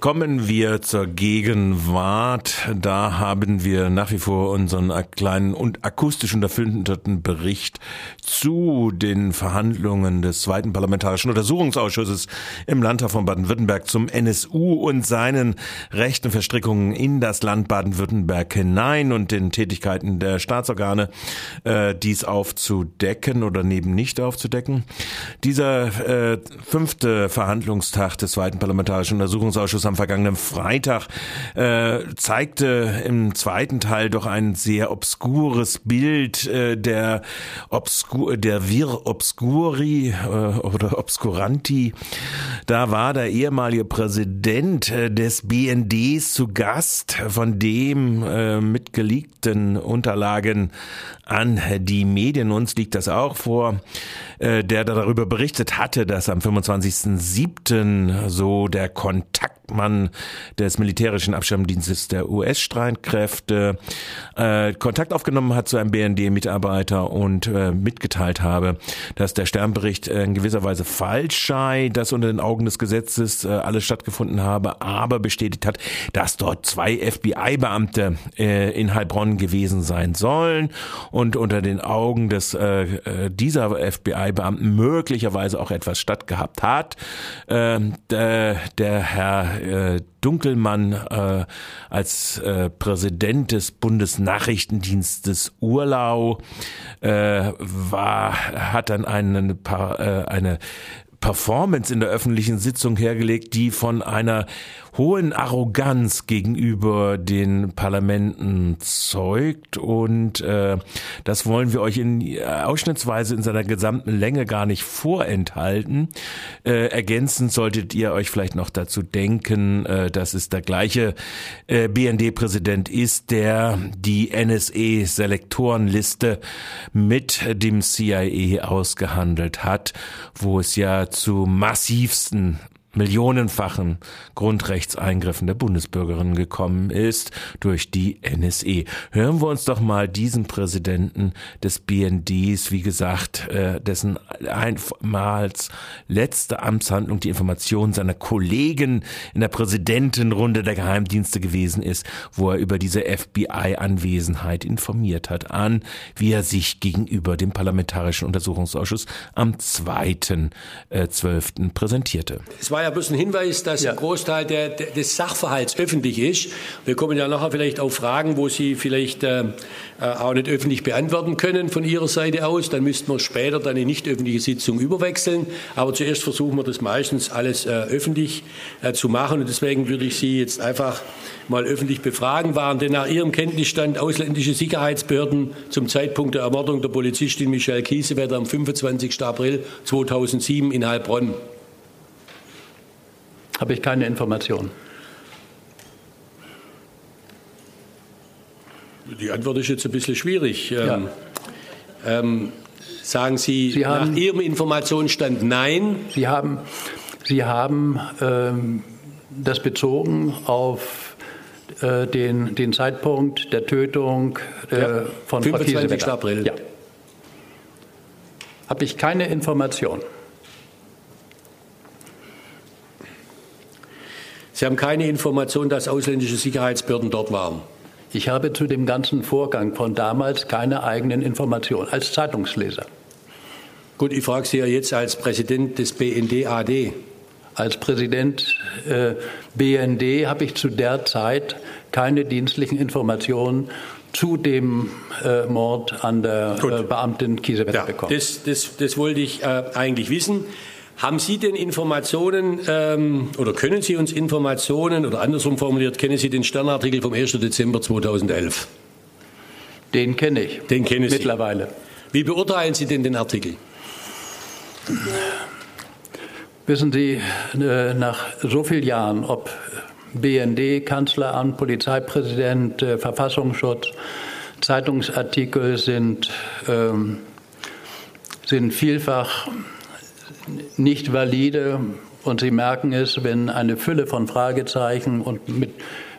Kommen wir zur Gegenwart. Da haben wir nach wie vor unseren kleinen und akustisch unterfilterten Bericht zu den Verhandlungen des zweiten Parlamentarischen Untersuchungsausschusses im Landtag von Baden-Württemberg zum NSU und seinen rechten Verstrickungen in das Land Baden-Württemberg hinein und den Tätigkeiten der Staatsorgane, äh, dies aufzudecken oder neben nicht aufzudecken. Dieser äh, fünfte Verhandlungstag des zweiten Parlamentarischen Untersuchungsausschusses am vergangenen Freitag äh, zeigte im zweiten Teil doch ein sehr obskures Bild äh, der obskur der Vir Obscuri äh, oder Obscuranti. Da war der ehemalige Präsident äh, des BNDs zu Gast, von dem äh, mit Unterlagen an die Medien, uns liegt das auch vor, äh, der darüber berichtet hatte, dass am 25.07. so der Kontaktmann des militärischen Abschirmdienstes der US-Streitkräfte äh, Kontakt aufgenommen hat zu einem BND-Mitarbeiter und äh, mitgeteilt habe, dass der Sternbericht in gewisser Weise falsch sei, dass unter den Augen des Gesetzes äh, alles stattgefunden habe, aber bestätigt hat, dass dort zwei FBI-Beamte äh, in Heilbronn gewesen sein sollen und unter den Augen des äh, äh dieser FBI-Beamten möglicherweise auch etwas stattgehabt hat. Äh, der, der Herr äh, Dunkelmann äh, als äh, Präsident des Bundesnachrichtendienstes Urlau äh, war, hat dann eine, äh, eine Performance in der öffentlichen Sitzung hergelegt, die von einer hohen Arroganz gegenüber den Parlamenten zeugt und äh, das wollen wir euch in äh, ausschnittsweise in seiner gesamten Länge gar nicht vorenthalten. Äh, ergänzend solltet ihr euch vielleicht noch dazu denken, äh, dass es der gleiche äh, BND-Präsident ist, der die NSE-Selektorenliste mit dem CIA ausgehandelt hat, wo es ja zu massivsten millionenfachen Grundrechtseingriffen der Bundesbürgerinnen gekommen ist durch die NSE. Hören wir uns doch mal diesen Präsidenten des BNDs, wie gesagt, äh, dessen einmals letzte Amtshandlung die Information seiner Kollegen in der Präsidentenrunde der Geheimdienste gewesen ist, wo er über diese FBI-Anwesenheit informiert hat, an, wie er sich gegenüber dem Parlamentarischen Untersuchungsausschuss am 2.12. Äh, präsentierte. Es war war ja bloß ein Hinweis, dass ja. ein Großteil der, der, des Sachverhalts öffentlich ist. Wir kommen ja nachher vielleicht auf Fragen, wo Sie vielleicht äh, äh, auch nicht öffentlich beantworten können von Ihrer Seite aus. Dann müssten wir später dann in nicht öffentliche Sitzung überwechseln. Aber zuerst versuchen wir das meistens alles äh, öffentlich äh, zu machen. Und deswegen würde ich Sie jetzt einfach mal öffentlich befragen. Waren denn nach Ihrem Kenntnisstand ausländische Sicherheitsbehörden zum Zeitpunkt der Ermordung der Polizistin Michelle Kiesewetter am 25. April 2007 in Heilbronn? Habe ich keine Informationen. Die Antwort ist jetzt ein bisschen schwierig. Ja. Ähm, ähm, sagen Sie, Sie haben, nach Ihrem Informationsstand nein? Sie haben, Sie haben ähm, das bezogen auf äh, den, den Zeitpunkt der Tötung äh, ja. von 25. April. Ja. Habe ich keine Information. Sie haben keine Information, dass ausländische Sicherheitsbehörden dort waren. Ich habe zu dem ganzen Vorgang von damals keine eigenen Informationen als Zeitungsleser. Gut, ich frage Sie ja jetzt als Präsident des BND-AD. Als Präsident äh, BND habe ich zu der Zeit keine dienstlichen Informationen zu dem äh, Mord an der äh, Beamtin Kiesewetter ja, bekommen. Das, das, das wollte ich äh, eigentlich wissen. Haben Sie denn Informationen ähm, oder können Sie uns Informationen oder andersrum formuliert, kennen Sie den Sternartikel vom 1. Dezember 2011? Den kenne ich. Den kenne ich mittlerweile. Wie beurteilen Sie denn den Artikel? Wissen Sie, äh, nach so vielen Jahren, ob BND, Kanzleramt, Polizeipräsident, äh, Verfassungsschutz, Zeitungsartikel sind, ähm, sind vielfach nicht valide und Sie merken es, wenn eine Fülle von Fragezeichen und mit,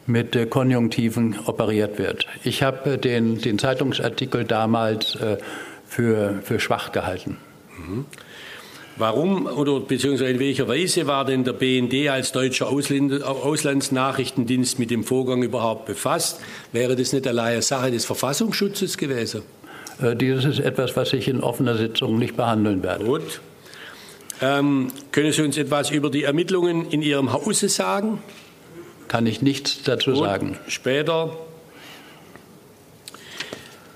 mit Konjunktiven operiert wird. Ich habe den, den Zeitungsartikel damals äh, für, für schwach gehalten. Mhm. Warum oder beziehungsweise in welcher Weise war denn der BND als deutscher Auslandsnachrichtendienst mit dem Vorgang überhaupt befasst? Wäre das nicht alleine Sache des Verfassungsschutzes gewesen? Äh, dieses ist etwas, was ich in offener Sitzung nicht behandeln werde. Gut. Ähm, können Sie uns etwas über die Ermittlungen in Ihrem Hause sagen? Kann ich nichts dazu Gut. sagen. Später.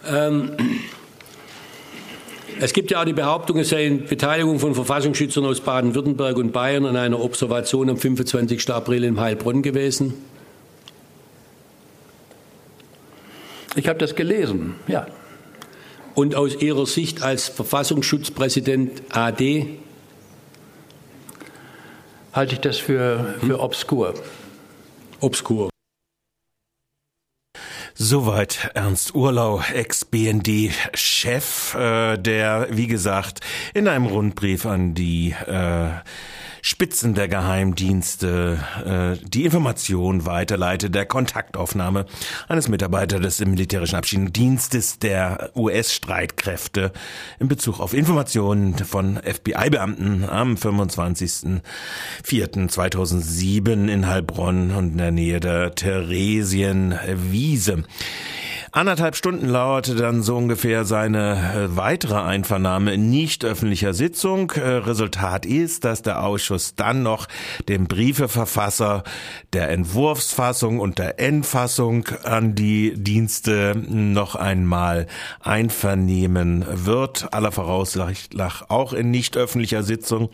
Ähm, es gibt ja auch die Behauptung, es sei eine Beteiligung von Verfassungsschützern aus Baden-Württemberg und Bayern an einer Observation am 25. April in Heilbronn gewesen. Ich habe das gelesen, ja. Und aus Ihrer Sicht als Verfassungsschutzpräsident AD? Halte ich das für, für obskur. Obskur. Soweit Ernst Urlau, Ex-BND-Chef, äh, der, wie gesagt, in einem Rundbrief an die äh, Spitzen der Geheimdienste äh, die Information weiterleitet der Kontaktaufnahme eines Mitarbeiters des militärischen Abschieddienstes der US-Streitkräfte in Bezug auf Informationen von FBI-Beamten am 25.04.2007 in Heilbronn und in der Nähe der Theresienwiese. Anderthalb Stunden dauerte dann so ungefähr seine äh, weitere Einvernahme in nicht öffentlicher Sitzung. Äh, Resultat ist, dass der Ausschuss dann noch dem Briefeverfasser der Entwurfsfassung und der Endfassung an die Dienste noch einmal einvernehmen wird, aller Voraussicht nach auch in nicht öffentlicher Sitzung.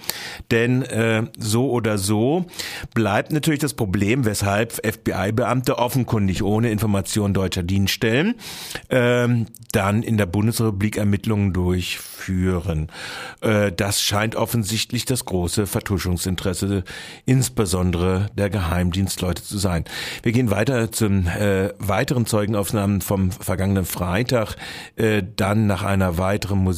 Denn äh, so oder so bleibt natürlich das Problem, weshalb FBI-Beamte offenkundig ohne Information deutscher Dienststellen ähm, dann in der Bundesrepublik Ermittlungen durchführen. Äh, das scheint offensichtlich das große Vertuschungsinteresse insbesondere der Geheimdienstleute zu sein. Wir gehen weiter zum äh, weiteren Zeugenaufnahmen vom vergangenen Freitag, äh, dann nach einer weiteren Musik